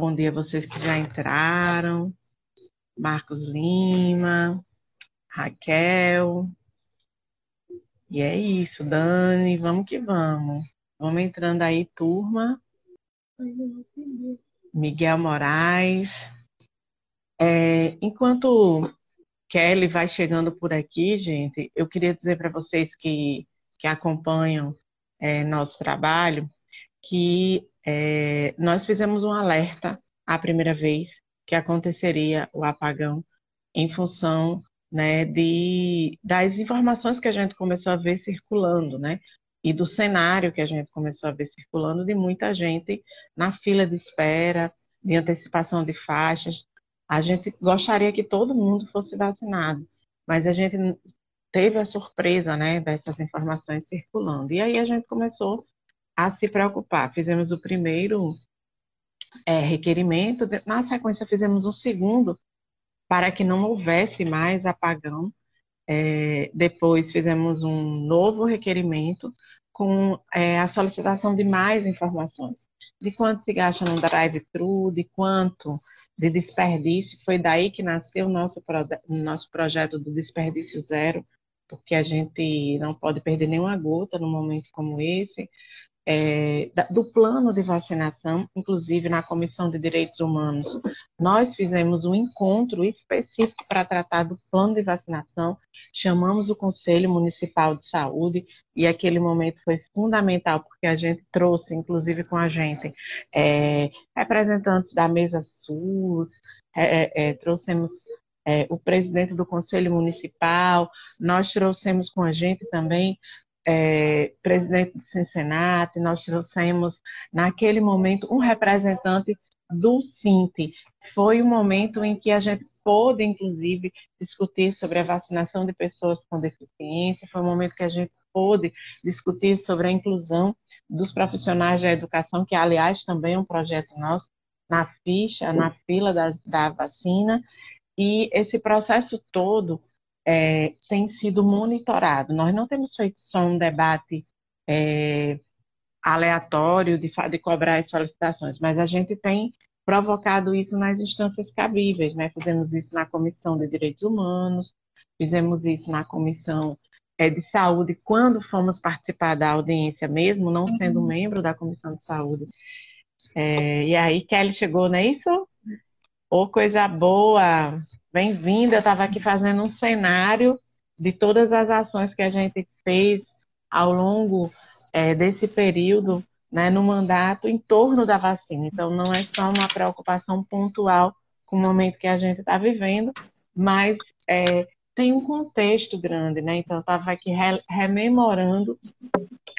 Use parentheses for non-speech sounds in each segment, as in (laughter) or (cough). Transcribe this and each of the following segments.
Bom dia a vocês que já entraram. Marcos Lima, Raquel. E é isso, Dani, vamos que vamos. Vamos entrando aí, turma. Miguel Moraes. É, enquanto Kelly vai chegando por aqui, gente, eu queria dizer para vocês que, que acompanham é, nosso trabalho que é, nós fizemos um alerta a primeira vez que aconteceria o apagão em função né, de, das informações que a gente começou a ver circulando, né? E do cenário que a gente começou a ver circulando de muita gente na fila de espera, de antecipação de faixas. A gente gostaria que todo mundo fosse vacinado, mas a gente teve a surpresa, né, dessas informações circulando. E aí a gente começou a se preocupar. Fizemos o primeiro é, requerimento, na sequência fizemos um segundo para que não houvesse mais apagão. É, depois fizemos um novo requerimento com é, a solicitação de mais informações. De quanto se gasta no drive-thru, de quanto de desperdício. Foi daí que nasceu o nosso, nosso projeto do desperdício zero, porque a gente não pode perder nenhuma gota num momento como esse é, do plano de vacinação, inclusive na Comissão de Direitos Humanos, nós fizemos um encontro específico para tratar do plano de vacinação, chamamos o Conselho Municipal de Saúde e aquele momento foi fundamental porque a gente trouxe, inclusive com a gente, é, representantes da mesa SUS, é, é, é trouxemos é, o presidente do Conselho Municipal, nós trouxemos com a gente também é, presidente do Cincinnati, nós trouxemos naquele momento um representante do Cinti. Foi o um momento em que a gente pôde, inclusive, discutir sobre a vacinação de pessoas com deficiência, foi o um momento que a gente pôde discutir sobre a inclusão dos profissionais da educação, que, aliás, também é um projeto nosso, na ficha, na fila da, da vacina. E esse processo todo é, tem sido monitorado. Nós não temos feito só um debate é, aleatório de, de cobrar as solicitações, mas a gente tem provocado isso nas instâncias cabíveis, né? Fizemos isso na Comissão de Direitos Humanos, fizemos isso na Comissão é, de Saúde, quando fomos participar da audiência mesmo, não sendo uhum. membro da Comissão de Saúde. É, e aí, Kelly chegou, não é isso? Ô, oh, coisa boa! Bem-vinda. Eu estava aqui fazendo um cenário de todas as ações que a gente fez ao longo é, desse período, né, no mandato, em torno da vacina. Então, não é só uma preocupação pontual com o momento que a gente está vivendo, mas é, tem um contexto grande, né? Então, eu estava aqui re rememorando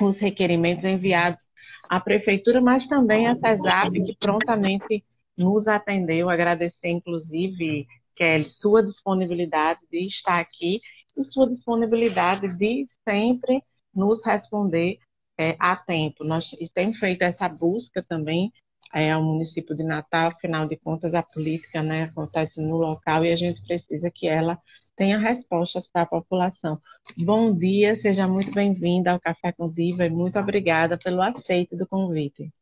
os requerimentos enviados à prefeitura, mas também à CESAP, que prontamente nos atendeu, agradecer, inclusive, Kelly, sua disponibilidade de estar aqui e sua disponibilidade de sempre nos responder é, a tempo. Nós temos feito essa busca também é, ao município de Natal, afinal de contas, a política né, acontece no local e a gente precisa que ela tenha respostas para a população. Bom dia, seja muito bem-vinda ao Café com Diva e muito obrigada pelo aceito do convite.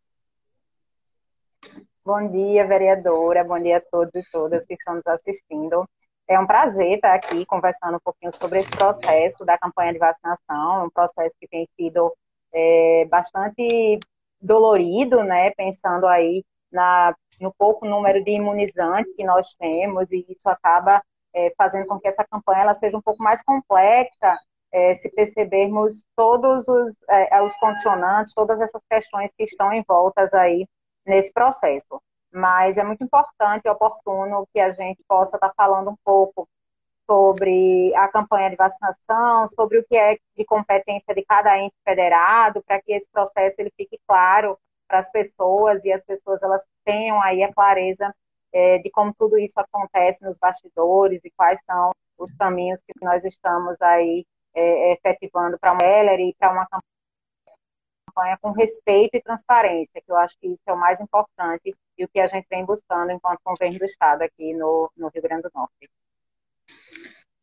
Bom dia, vereadora. Bom dia a todos e todas que estão nos assistindo. É um prazer estar aqui conversando um pouquinho sobre esse processo da campanha de vacinação, um processo que tem sido é, bastante dolorido, né? Pensando aí na, no pouco número de imunizantes que nós temos, e isso acaba é, fazendo com que essa campanha ela seja um pouco mais complexa, é, se percebermos todos os, é, os condicionantes, todas essas questões que estão envoltas aí nesse processo. Mas é muito importante e oportuno que a gente possa estar falando um pouco sobre a campanha de vacinação, sobre o que é de competência de cada ente federado, para que esse processo ele fique claro para as pessoas e as pessoas elas tenham aí a clareza é, de como tudo isso acontece nos bastidores e quais são os caminhos que nós estamos aí é, efetivando para uma Heller e para uma campanha campanha com respeito e transparência, que eu acho que isso é o mais importante e o que a gente vem buscando enquanto governo do Estado aqui no, no Rio Grande do Norte.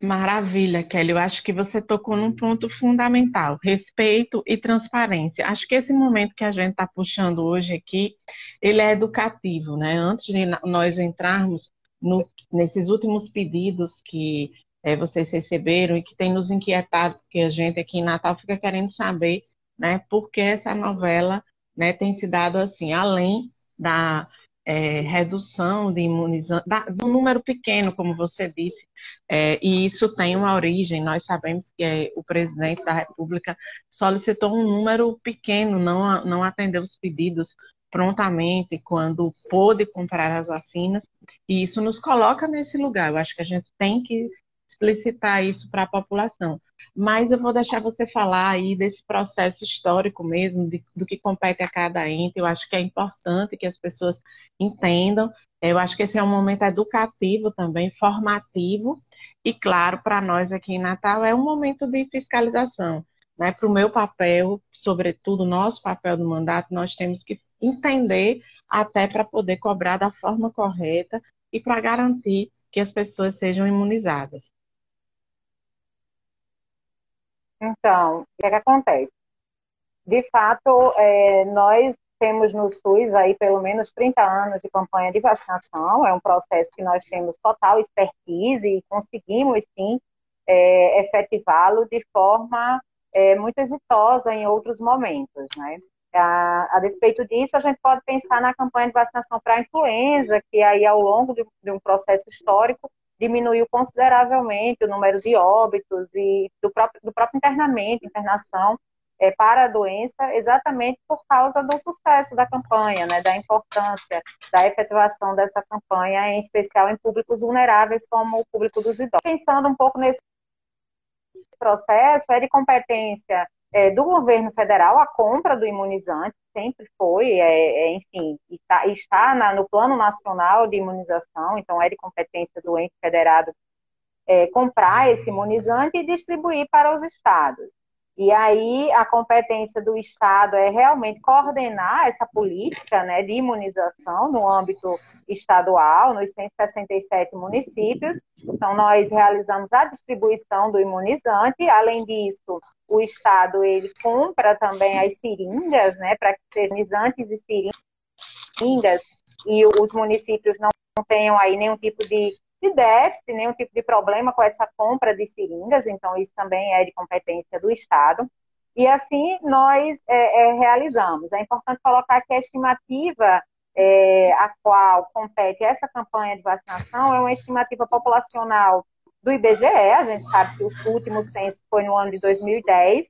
Maravilha, Kelly. Eu acho que você tocou num ponto fundamental: respeito e transparência. Acho que esse momento que a gente está puxando hoje aqui, ele é educativo, né? Antes de nós entrarmos no, nesses últimos pedidos que é, vocês receberam e que tem nos inquietado, porque a gente aqui em Natal fica querendo saber, né, por que essa novela, né, tem se dado assim, além da é, redução de imunizantes, do número pequeno, como você disse, é, e isso tem uma origem, nós sabemos que é, o presidente da República solicitou um número pequeno, não, não atendeu os pedidos prontamente quando pôde comprar as vacinas, e isso nos coloca nesse lugar. Eu acho que a gente tem que explicitar isso para a população. Mas eu vou deixar você falar aí desse processo histórico mesmo, de, do que compete a cada ente. Eu acho que é importante que as pessoas entendam. Eu acho que esse é um momento educativo também, formativo, e claro, para nós aqui em Natal é um momento de fiscalização. Né? Para o meu papel, sobretudo nosso papel do mandato, nós temos que entender até para poder cobrar da forma correta e para garantir que as pessoas sejam imunizadas. Então, o que, é que acontece? De fato, é, nós temos no SUS aí pelo menos 30 anos de campanha de vacinação, é um processo que nós temos total expertise e conseguimos sim é, efetivá-lo de forma é, muito exitosa em outros momentos, né? A, a, despeito disso, a gente pode pensar na campanha de vacinação para a influenza, que aí ao longo de, de um processo histórico diminuiu consideravelmente o número de óbitos e do próprio, do próprio internamento, internação é, para a doença, exatamente por causa do sucesso da campanha, né, da importância da efetivação dessa campanha, em especial em públicos vulneráveis, como o público dos idosos. Pensando um pouco nesse processo, é de competência é, do governo federal a compra do imunizante, sempre foi, é, é, enfim, está, está na, no Plano Nacional de Imunização, então é de competência do ente federado é, comprar esse imunizante e distribuir para os estados. E aí a competência do Estado é realmente coordenar essa política né, de imunização no âmbito estadual, nos 167 municípios. Então, nós realizamos a distribuição do imunizante. Além disso, o Estado ele compra também as seringas, né, para que sejam imunizantes e seringas, e os municípios não tenham aí nenhum tipo de de déficit, nenhum tipo de problema com essa compra de seringas, então isso também é de competência do Estado. E assim nós é, é, realizamos. É importante colocar que a estimativa é, a qual compete essa campanha de vacinação é uma estimativa populacional do IBGE, a gente sabe que o último censo foi no ano de 2010,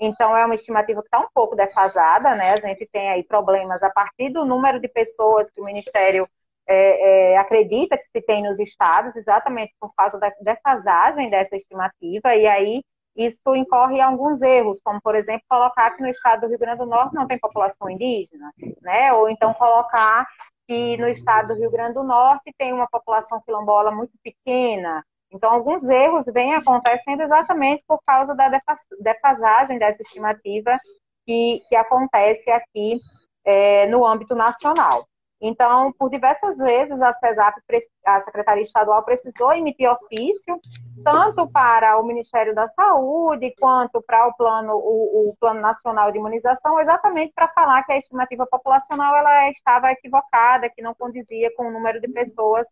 então é uma estimativa que está um pouco defasada, né? A gente tem aí problemas a partir do número de pessoas que o Ministério é, é, acredita que se tem nos estados, exatamente por causa da defasagem dessa estimativa, e aí isso incorre em alguns erros, como, por exemplo, colocar que no estado do Rio Grande do Norte não tem população indígena, né? ou então colocar que no estado do Rio Grande do Norte tem uma população quilombola muito pequena. Então, alguns erros vêm acontecendo exatamente por causa da defasagem dessa estimativa que, que acontece aqui é, no âmbito nacional. Então, por diversas vezes, a CESAP, a Secretaria Estadual, precisou emitir ofício, tanto para o Ministério da Saúde, quanto para o Plano, o, o plano Nacional de Imunização, exatamente para falar que a estimativa populacional ela estava equivocada, que não condizia com o número de pessoas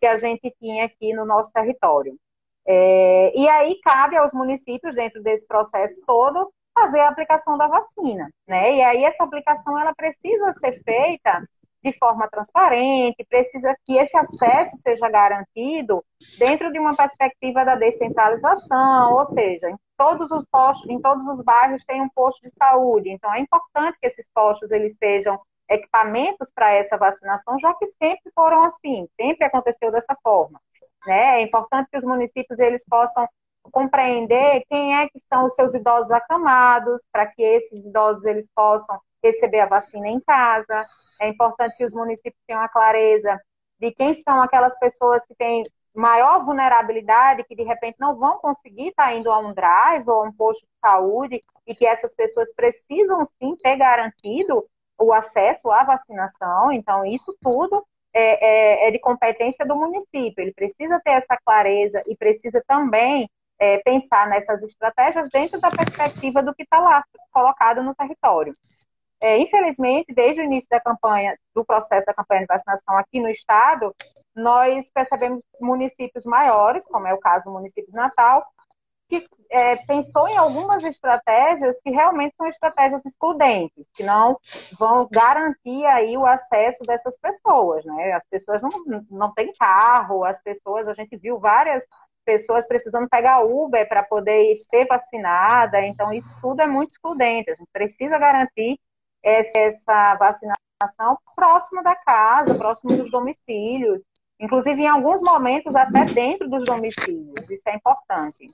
que a gente tinha aqui no nosso território. É, e aí cabe aos municípios, dentro desse processo todo, fazer a aplicação da vacina, né? E aí essa aplicação ela precisa ser feita de forma transparente, precisa que esse acesso seja garantido dentro de uma perspectiva da descentralização, ou seja, em todos os postos, em todos os bairros tem um posto de saúde. Então é importante que esses postos eles sejam equipamentos para essa vacinação, já que sempre foram assim, sempre aconteceu dessa forma. Né? É importante que os municípios eles possam compreender quem é que são os seus idosos acamados, para que esses idosos eles possam receber a vacina em casa. É importante que os municípios tenham a clareza de quem são aquelas pessoas que têm maior vulnerabilidade, que de repente não vão conseguir estar indo a um drive ou a um posto de saúde, e que essas pessoas precisam sim ter garantido o acesso à vacinação. Então, isso tudo é, é, é, de competência do município. Ele precisa ter essa clareza e precisa também é, pensar nessas estratégias dentro da perspectiva do que está lá colocado no território. É, infelizmente, desde o início da campanha, do processo da campanha de vacinação aqui no estado, nós percebemos municípios maiores, como é o caso do município de Natal, que é, pensou em algumas estratégias que realmente são estratégias excludentes, que não vão garantir aí o acesso dessas pessoas, né? As pessoas não, não têm carro, as pessoas, a gente viu várias pessoas precisando pegar Uber para poder ser vacinada, então isso tudo é muito excludente, a gente precisa garantir essa vacinação próximo da casa, próximo dos domicílios, inclusive em alguns momentos até dentro dos domicílios, isso é importante.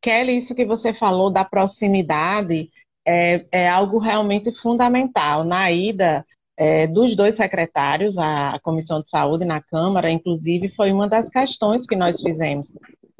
Kelly, isso que você falou da proximidade é, é algo realmente fundamental. Na ida é, dos dois secretários, a Comissão de Saúde na Câmara, inclusive, foi uma das questões que nós fizemos.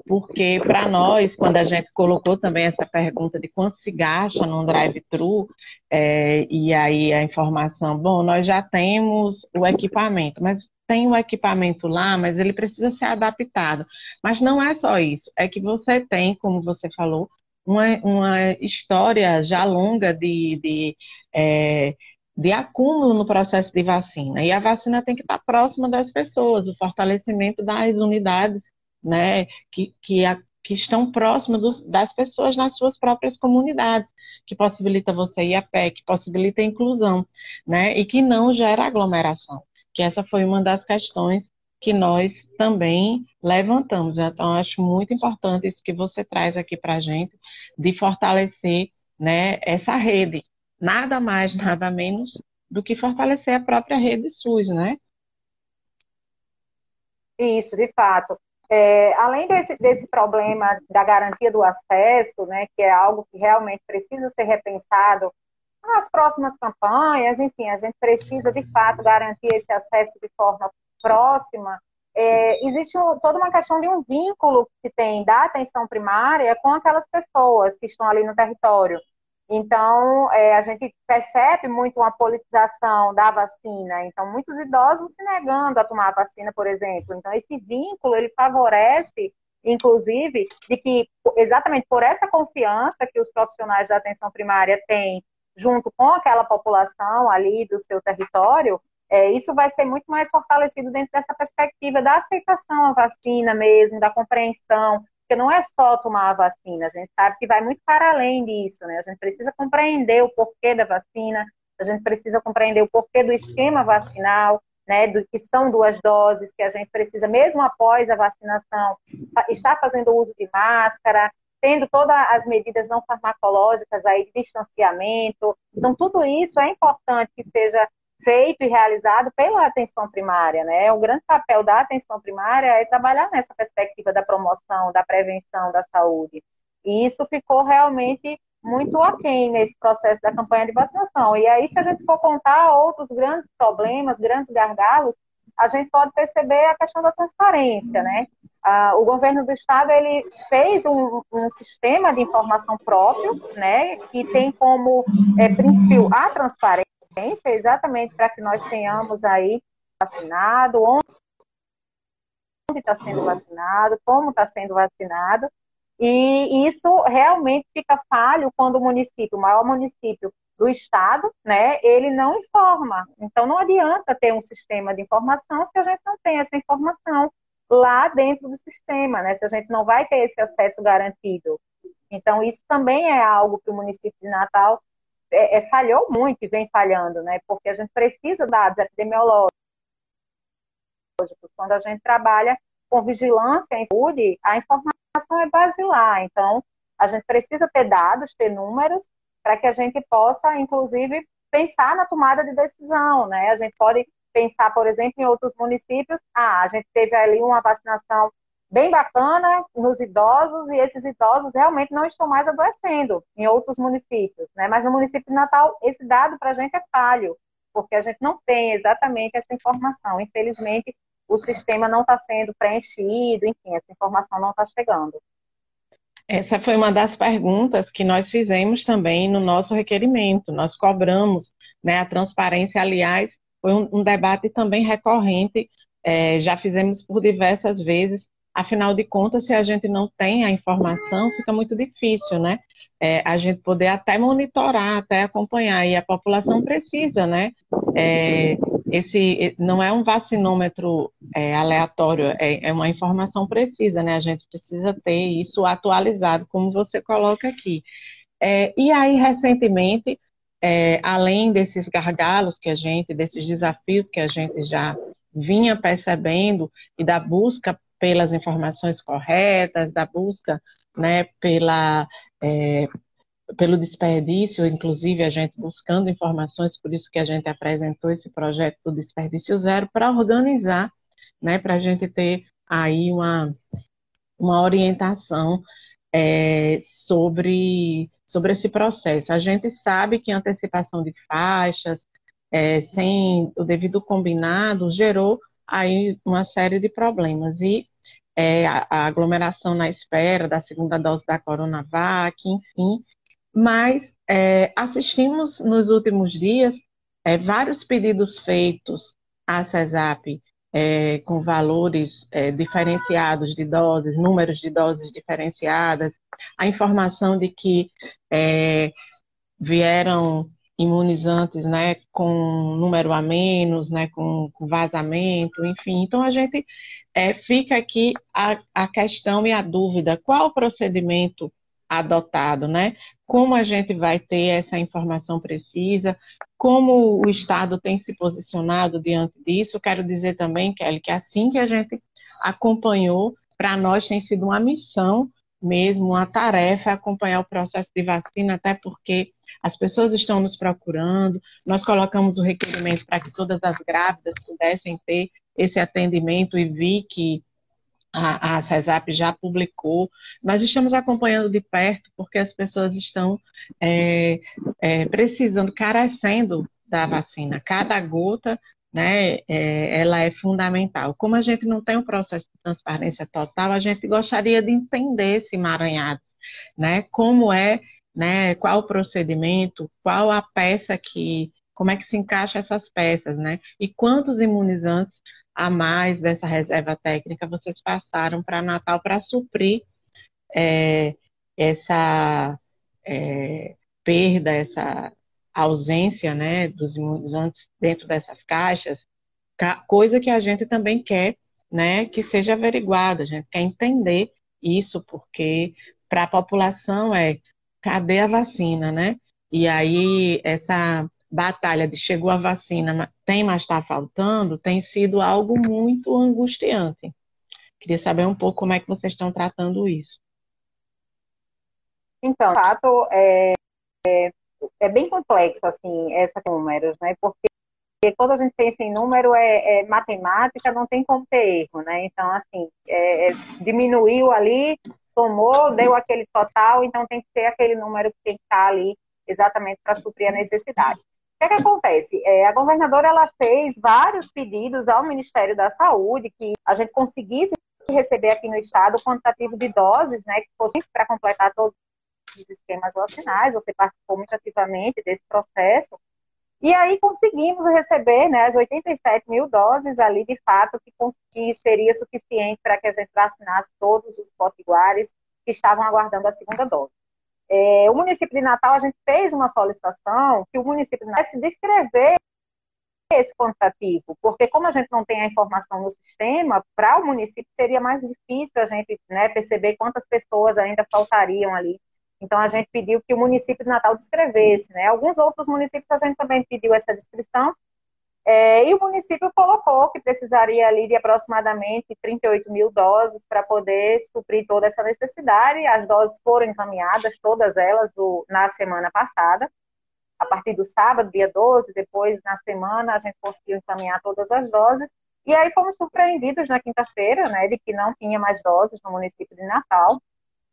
Porque, para nós, quando a gente colocou também essa pergunta de quanto se gasta num drive-thru, é, e aí a informação, bom, nós já temos o equipamento, mas tem o equipamento lá, mas ele precisa ser adaptado. Mas não é só isso, é que você tem, como você falou, uma, uma história já longa de, de, é, de acúmulo no processo de vacina. E a vacina tem que estar próxima das pessoas, o fortalecimento das unidades né, que, que, a, que estão próximas dos, das pessoas nas suas próprias comunidades, que possibilita você ir a pé, que possibilita a inclusão, né, e que não gera aglomeração que essa foi uma das questões que nós também levantamos. Então, acho muito importante isso que você traz aqui para a gente, de fortalecer né, essa rede. Nada mais, (laughs) nada menos do que fortalecer a própria rede SUS, né? Isso, de fato. É, além desse, desse problema da garantia do acesso, né, que é algo que realmente precisa ser repensado nas próximas campanhas, enfim, a gente precisa de fato garantir esse acesso de forma próxima. É, existe toda uma questão de um vínculo que tem da atenção primária com aquelas pessoas que estão ali no território. Então, é, a gente percebe muito uma politização da vacina. Então, muitos idosos se negando a tomar a vacina, por exemplo. Então, esse vínculo, ele favorece, inclusive, de que, exatamente por essa confiança que os profissionais da atenção primária têm junto com aquela população ali do seu território, é, isso vai ser muito mais fortalecido dentro dessa perspectiva da aceitação à vacina mesmo, da compreensão, porque não é só tomar a vacina, a gente sabe que vai muito para além disso, né? A gente precisa compreender o porquê da vacina, a gente precisa compreender o porquê do esquema vacinal, né, do que são duas doses, que a gente precisa, mesmo após a vacinação, estar fazendo uso de máscara, tendo todas as medidas não farmacológicas aí de distanciamento. Então, tudo isso é importante que seja feito e realizado pela atenção primária, né? O grande papel da atenção primária é trabalhar nessa perspectiva da promoção, da prevenção da saúde. E isso ficou realmente muito aquém nesse processo da campanha de vacinação. E aí, se a gente for contar outros grandes problemas, grandes gargalos, a gente pode perceber a questão da transparência, né? Ah, o governo do estado ele fez um, um, sistema de informação próprio, né, que tem como é, princípio a transparência, exatamente para que nós tenhamos aí vacinado, onde está sendo vacinado, como está sendo vacinado, e isso realmente fica falho quando o município, o maior município do Estado, né, ele não informa. Então, não adianta ter um sistema de informação se a gente não tem essa informação lá dentro do sistema, né, se a gente não vai ter esse acesso garantido. Então, isso também é algo que o município de Natal é, é, falhou muito e vem falhando, né, porque a gente precisa dados epidemiológicos. Quando a gente trabalha com vigilância em saúde, a informação é basilar. Então, a gente precisa ter dados, ter números, para que a gente possa, inclusive, pensar na tomada de decisão, né? A gente pode pensar, por exemplo, em outros municípios, ah, a gente teve ali uma vacinação bem bacana nos idosos e esses idosos realmente não estão mais adoecendo em outros municípios, né? Mas no município de Natal, esse dado para a gente é falho, porque a gente não tem exatamente essa informação. Infelizmente, o sistema não está sendo preenchido, enfim, essa informação não está chegando. Essa foi uma das perguntas que nós fizemos também no nosso requerimento. Nós cobramos né, a transparência, aliás, foi um, um debate também recorrente, é, já fizemos por diversas vezes. Afinal de contas, se a gente não tem a informação, fica muito difícil, né? É, a gente poder até monitorar, até acompanhar. E a população precisa, né? É, esse não é um vacinômetro é, aleatório, é, é, uma informação precisa, né? A gente precisa ter isso atualizado, como você coloca aqui. É, e aí, recentemente, é, além desses gargalos que a gente, desses desafios que a gente já vinha percebendo e da busca pelas informações corretas, da busca né, pela, é, pelo desperdício, inclusive a gente buscando informações, por isso que a gente apresentou esse projeto do Desperdício Zero, para organizar, né, para a gente ter aí uma, uma orientação é, sobre, sobre esse processo. A gente sabe que antecipação de faixas, é, sem o devido combinado, gerou aí uma série de problemas. E é, a, aglomeração na espera da segunda dose da Coronavac, enfim. Mas é, assistimos nos últimos dias é, vários pedidos feitos à CESAP é, com valores é, diferenciados de doses, números de doses diferenciadas, a informação de que é, vieram imunizantes, né, com número a menos, né, com, vazamento, enfim. Então a gente é, fica aqui a, a questão e a dúvida: qual o procedimento adotado, né? Como a gente vai ter essa informação precisa? Como o Estado tem se posicionado diante disso? Quero dizer também, Kelly, que assim que a gente acompanhou, para nós tem sido uma missão mesmo, uma tarefa acompanhar o processo de vacina, até porque as pessoas estão nos procurando, nós colocamos o requerimento para que todas as grávidas pudessem ter esse atendimento e vi que a, a CESAP já publicou. Nós estamos acompanhando de perto porque as pessoas estão é, é, precisando, carecendo da vacina. Cada gota né, é, ela é fundamental. Como a gente não tem um processo de transparência total, a gente gostaria de entender esse emaranhado, né, como é né? Qual o procedimento, qual a peça que, como é que se encaixa essas peças, né? E quantos imunizantes a mais dessa reserva técnica vocês passaram para Natal para suprir é, essa é, perda, essa ausência, né, dos imunizantes dentro dessas caixas, coisa que a gente também quer, né, que seja averiguada. A gente quer entender isso porque para a população é cadê a vacina, né? E aí, essa batalha de chegou a vacina, tem, mas está faltando, tem sido algo muito angustiante. Queria saber um pouco como é que vocês estão tratando isso. Então, de fato, é, é, é bem complexo, assim, essa números, né? Porque quando a gente pensa em número, é, é, matemática, não tem como ter erro, né? Então, assim, é, é diminuiu ali, tomou, deu aquele total, então tem que ter aquele número que tem que estar ali exatamente para suprir a necessidade. O que, é que acontece? É, a governadora ela fez vários pedidos ao Ministério da Saúde que a gente conseguisse receber aqui no estado o quantitativo de doses, né, que fosse para completar todos os esquemas vacinais. Você participou muito ativamente desse processo. E aí conseguimos receber né, as 87 mil doses ali, de fato, que, que seria suficiente para que a gente vacinasse todos os potiguares que estavam aguardando a segunda dose. É, o município de Natal, a gente fez uma solicitação que o município de Natal se descrever esse quantitativo, porque como a gente não tem a informação no sistema, para o município seria mais difícil a gente né, perceber quantas pessoas ainda faltariam ali então, a gente pediu que o município de Natal descrevesse, né? Alguns outros municípios a gente também pediu essa descrição, é, e o município colocou que precisaria ali de aproximadamente 38 mil doses para poder suprir toda essa necessidade. As doses foram encaminhadas, todas elas, do, na semana passada, a partir do sábado, dia 12, depois na semana a gente conseguiu encaminhar todas as doses. E aí fomos surpreendidos na quinta-feira, né, de que não tinha mais doses no município de Natal.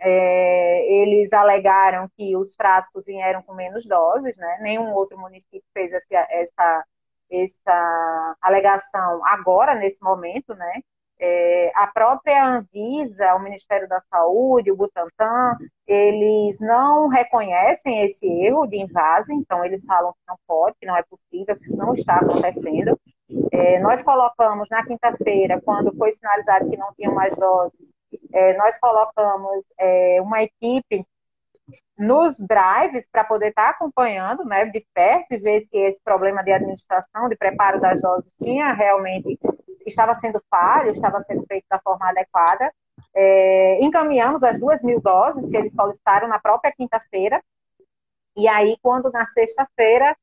É, eles alegaram que os frascos vieram com menos doses, né? Nenhum outro município fez essa, essa, essa alegação agora, nesse momento, né? É, a própria Anvisa, o Ministério da Saúde, o Butantan, eles não reconhecem esse erro de invase, então eles falam que não pode, que não é possível, que isso não está acontecendo. É, nós colocamos na quinta-feira, quando foi sinalizado que não tinham mais doses, é, nós colocamos é, uma equipe nos drives para poder estar tá acompanhando né, de perto e ver se esse problema de administração, de preparo das doses tinha realmente, estava sendo falho, estava sendo feito da forma adequada. É, encaminhamos as duas mil doses que eles solicitaram na própria quinta-feira. E aí, quando na sexta-feira,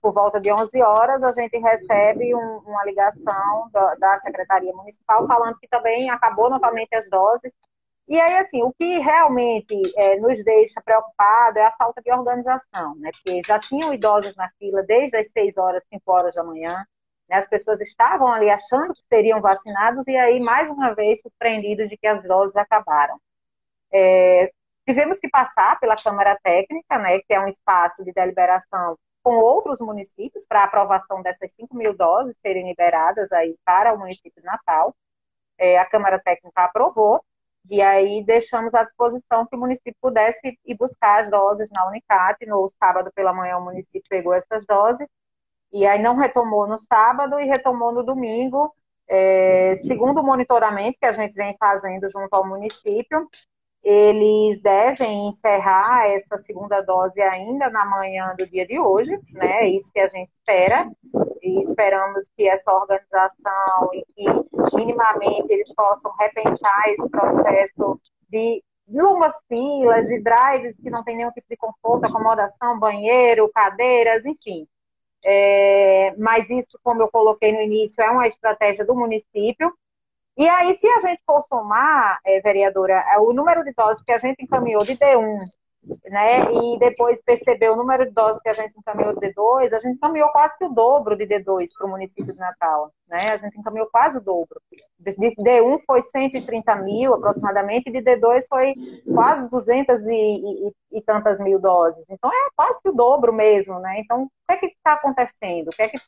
por volta de 11 horas, a gente recebe um, uma ligação da, da Secretaria Municipal falando que também acabou novamente as doses e aí, assim, o que realmente é, nos deixa preocupado é a falta de organização, né? Porque já tinham idosos na fila desde as 6 horas, 5 horas da manhã, né? as pessoas estavam ali achando que seriam vacinados e aí, mais uma vez, surpreendidos de que as doses acabaram. É, tivemos que passar pela Câmara Técnica, né? Que é um espaço de deliberação com outros municípios para aprovação dessas 5 mil doses serem liberadas aí para o município de Natal. É, a Câmara Técnica aprovou, e aí deixamos à disposição que o município pudesse ir buscar as doses na Unicat. No sábado pela manhã o município pegou essas doses e aí não retomou no sábado e retomou no domingo, é, segundo o monitoramento que a gente vem fazendo junto ao município, eles devem encerrar essa segunda dose ainda na manhã do dia de hoje, né? É isso que a gente espera. E esperamos que essa organização e que minimamente eles possam repensar esse processo de longas filas, de drives que não tem nenhum tipo de conforto, acomodação, banheiro, cadeiras, enfim. É, mas isso, como eu coloquei no início, é uma estratégia do município e aí, se a gente for somar, é, vereadora, é, o número de doses que a gente encaminhou de D1, né, e depois perceber o número de doses que a gente encaminhou de D2, a gente encaminhou quase que o dobro de D2 para o município de Natal, né, a gente encaminhou quase o dobro. De D1 foi 130 mil aproximadamente, e de D2 foi quase 200 e, e, e tantas mil doses. Então, é quase que o dobro mesmo, né, então, o que é que está acontecendo? O que é que, o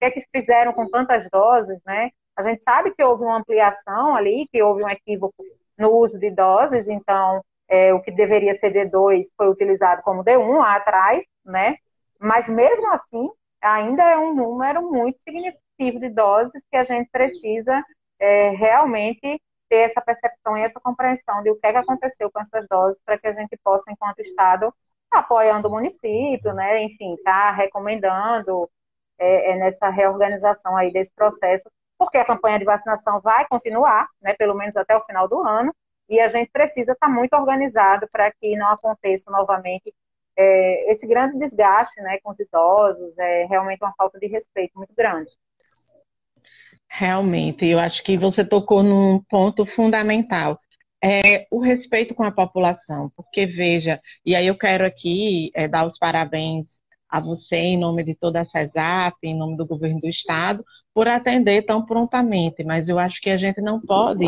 que é que fizeram com tantas doses, né? A gente sabe que houve uma ampliação ali, que houve um equívoco no uso de doses, então é, o que deveria ser D2 foi utilizado como D1 lá atrás, né? Mas mesmo assim, ainda é um número muito significativo de doses que a gente precisa é, realmente ter essa percepção e essa compreensão de o que, é que aconteceu com essas doses para que a gente possa, enquanto Estado, apoiando o município, né? Enfim, tá recomendando é, é nessa reorganização aí desse processo porque a campanha de vacinação vai continuar, né, pelo menos até o final do ano, e a gente precisa estar muito organizado para que não aconteça novamente é, esse grande desgaste né, com os idosos, é realmente uma falta de respeito muito grande. Realmente, eu acho que você tocou num ponto fundamental. É o respeito com a população, porque veja, e aí eu quero aqui é, dar os parabéns a você, em nome de toda a CESAP, em nome do governo do Estado, por atender tão prontamente, mas eu acho que a gente não pode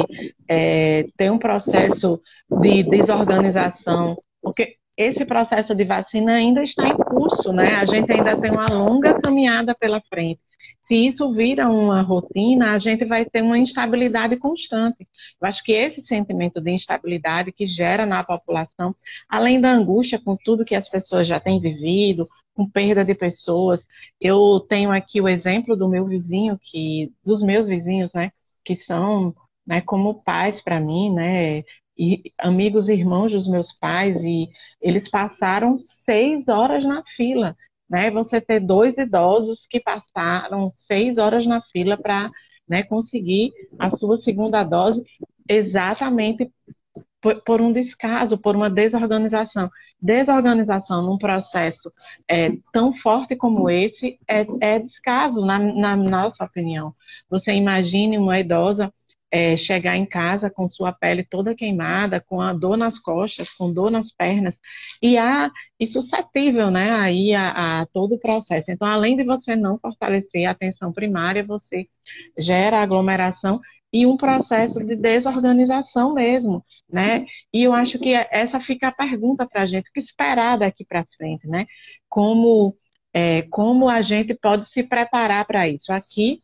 é, ter um processo de desorganização, porque esse processo de vacina ainda está em curso, né? A gente ainda tem uma longa caminhada pela frente. Se isso vira uma rotina, a gente vai ter uma instabilidade constante. Eu acho que esse sentimento de instabilidade que gera na população, além da angústia com tudo que as pessoas já têm vivido, com perda de pessoas. Eu tenho aqui o exemplo do meu vizinho, que dos meus vizinhos, né, que são, né, como pais para mim, né, e amigos e irmãos dos meus pais, e eles passaram seis horas na fila, né? Você ter dois idosos que passaram seis horas na fila para né, conseguir a sua segunda dose, exatamente por, por, um descaso, por uma desorganização. Desorganização num processo é, tão forte como esse é, é descaso, na, na, nossa opinião. Você imagine uma idosa é, chegar em casa com sua pele toda queimada, com a dor nas costas, com dor nas pernas, e, a, e suscetível né, aí a, a todo o processo. Então, além de você não fortalecer a atenção primária, você gera aglomeração e um processo de desorganização mesmo, né? E eu acho que essa fica a pergunta para a gente, o que esperar daqui para frente, né? Como, é, como a gente pode se preparar para isso? Aqui,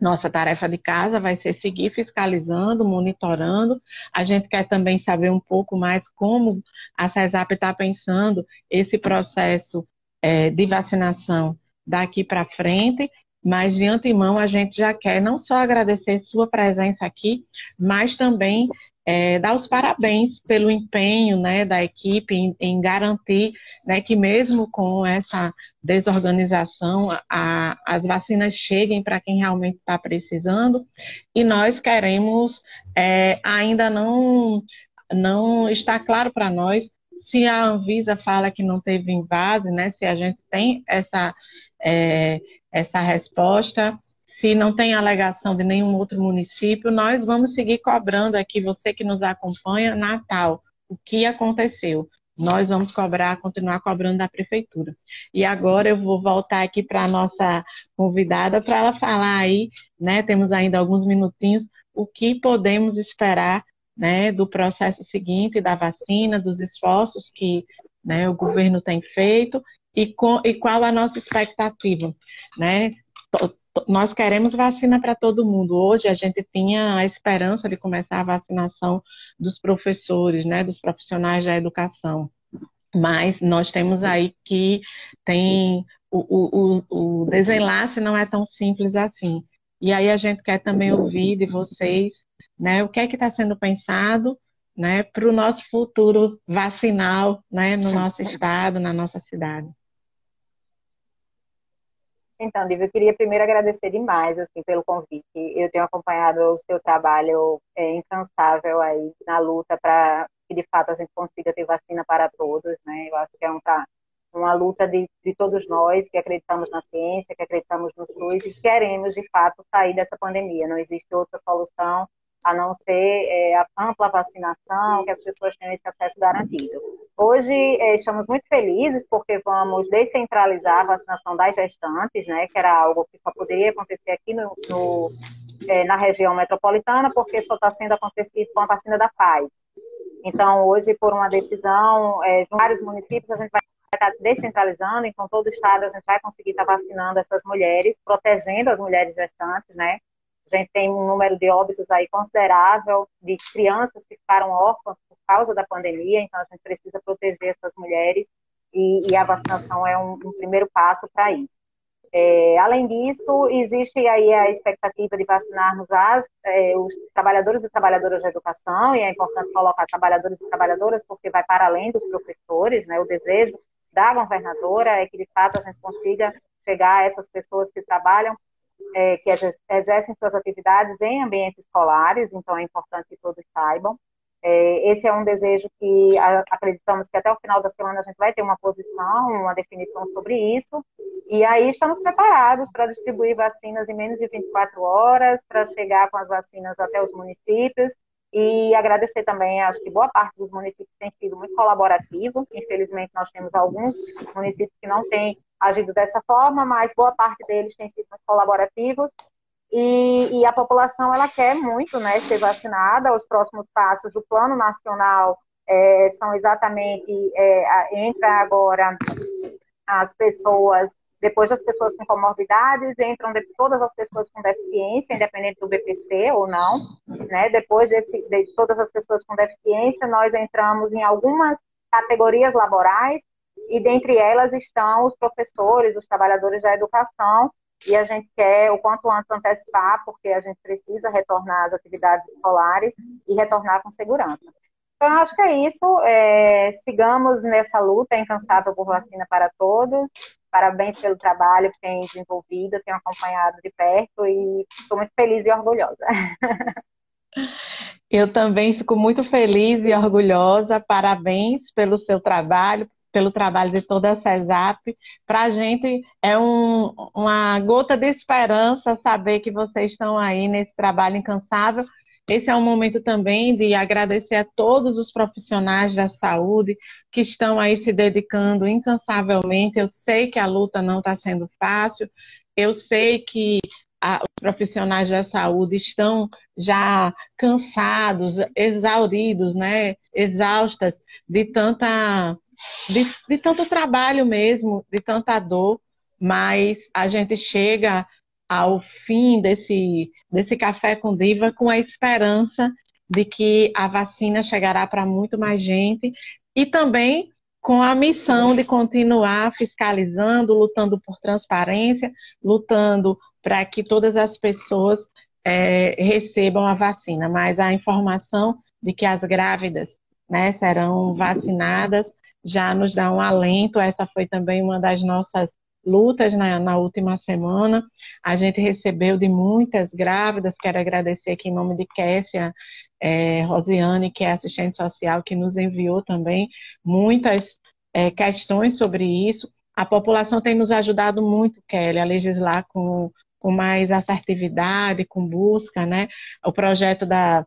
nossa tarefa de casa vai ser seguir fiscalizando, monitorando. A gente quer também saber um pouco mais como a CESAP está pensando esse processo é, de vacinação daqui para frente mas de antemão a gente já quer não só agradecer sua presença aqui, mas também é, dar os parabéns pelo empenho né, da equipe em, em garantir né, que mesmo com essa desorganização, a, as vacinas cheguem para quem realmente está precisando. E nós queremos, é, ainda não, não está claro para nós se a Anvisa fala que não teve invase, né, se a gente tem essa, é, essa resposta, se não tem alegação de nenhum outro município, nós vamos seguir cobrando aqui, você que nos acompanha, Natal, o que aconteceu. Nós vamos cobrar, continuar cobrando da prefeitura. E agora eu vou voltar aqui para a nossa convidada para ela falar aí, né? Temos ainda alguns minutinhos, o que podemos esperar né, do processo seguinte da vacina, dos esforços que né, o governo tem feito e, com, e qual a nossa expectativa, né? Nós queremos vacina para todo mundo. Hoje a gente tinha a esperança de começar a vacinação dos professores, né, dos profissionais da educação. Mas nós temos aí que tem o, o, o desenlace não é tão simples assim. E aí a gente quer também ouvir de vocês, né, o que é que está sendo pensado, né, para o nosso futuro vacinal, né, no nosso estado, na nossa cidade. Então, Diva, eu queria primeiro agradecer demais assim, pelo convite. Eu tenho acompanhado o seu trabalho é, incansável aí na luta para que, de fato, a gente consiga ter vacina para todos. Né? Eu acho que é um, uma luta de, de todos nós que acreditamos na ciência, que acreditamos no SUS e queremos, de fato, sair dessa pandemia. Não existe outra solução a não ser é, a ampla vacinação, que as pessoas tenham esse acesso garantido. Hoje é, estamos muito felizes porque vamos descentralizar a vacinação das gestantes, né, que era algo que só poderia acontecer aqui no, no é, na região metropolitana, porque só está sendo acontecido com a vacina da Pfizer. Então, hoje, por uma decisão é, de vários municípios, a gente vai estar descentralizando, então todo o estado a gente vai conseguir estar vacinando essas mulheres, protegendo as mulheres gestantes, né, a gente tem um número de óbitos aí considerável de crianças que ficaram órfãs por causa da pandemia, então a gente precisa proteger essas mulheres e, e a vacinação é um, um primeiro passo para isso. É, além disso, existe aí a expectativa de vacinarmos as, é, os trabalhadores e trabalhadoras da educação, e é importante colocar trabalhadores e trabalhadoras porque vai para além dos professores, né, o desejo da governadora é que, de fato, a gente consiga chegar a essas pessoas que trabalham é, que exercem suas atividades em ambientes escolares, então é importante que todos saibam. É, esse é um desejo que a, acreditamos que até o final da semana a gente vai ter uma posição, uma definição sobre isso, e aí estamos preparados para distribuir vacinas em menos de 24 horas, para chegar com as vacinas até os municípios, e agradecer também, acho que boa parte dos municípios tem sido muito colaborativo. Infelizmente, nós temos alguns municípios que não têm agido dessa forma, mas boa parte deles tem sido colaborativos. E, e, a população ela quer muito né, ser vacinada. Os próximos passos do Plano Nacional é, são exatamente é, entra agora as pessoas depois das pessoas com comorbidades, entram de, todas as pessoas com deficiência, independente do BPC ou não. Né? Depois desse, de todas as pessoas com deficiência, nós entramos em algumas categorias laborais, e dentre elas estão os professores, os trabalhadores da educação, e a gente quer o quanto antes antecipar, porque a gente precisa retornar às atividades escolares e retornar com segurança. Então, acho que é isso. É, sigamos nessa luta incansável por vacina para todos. Parabéns pelo trabalho que tem desenvolvido, tenho acompanhado de perto e estou muito feliz e orgulhosa. (laughs) Eu também fico muito feliz e orgulhosa. Parabéns pelo seu trabalho, pelo trabalho de toda a CESAP. Para a gente é um, uma gota de esperança saber que vocês estão aí nesse trabalho incansável esse é um momento também de agradecer a todos os profissionais da saúde que estão aí se dedicando incansavelmente. Eu sei que a luta não está sendo fácil, eu sei que a, os profissionais da saúde estão já cansados, exauridos, né, exaustas de tanta de, de tanto trabalho mesmo, de tanta dor, mas a gente chega ao fim desse, desse café com diva com a esperança de que a vacina chegará para muito mais gente e também com a missão de continuar fiscalizando, lutando por transparência, lutando para que todas as pessoas é, recebam a vacina, mas a informação de que as grávidas né, serão vacinadas já nos dá um alento. Essa foi também uma das nossas lutas na, na, última semana. A gente recebeu de muitas grávidas, quero agradecer aqui em nome de Kessia, é, Rosiane, que é assistente social, que nos enviou também muitas é, questões sobre isso. A população tem nos ajudado muito, Kelly, a legislar com, com mais assertividade, com busca, né? O projeto da,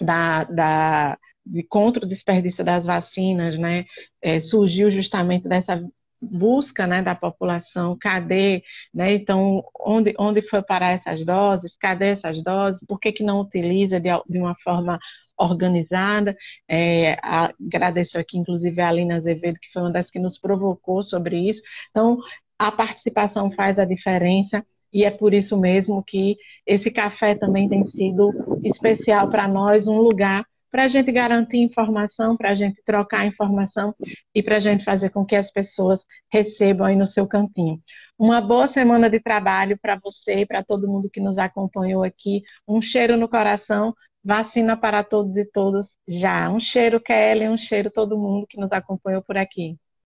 da, da de contra o desperdício das vacinas, né, é, surgiu justamente dessa busca né, da população, cadê, né, então, onde, onde foi parar essas doses, cadê essas doses, por que, que não utiliza de, de uma forma organizada, é, agradeço aqui inclusive a Alina Azevedo, que foi uma das que nos provocou sobre isso, então, a participação faz a diferença, e é por isso mesmo que esse café também tem sido especial para nós, um lugar para a gente garantir informação, para a gente trocar informação e para a gente fazer com que as pessoas recebam aí no seu cantinho. Uma boa semana de trabalho para você e para todo mundo que nos acompanhou aqui. Um cheiro no coração. Vacina para todos e todas já. Um cheiro, Kelly, um cheiro todo mundo que nos acompanhou por aqui.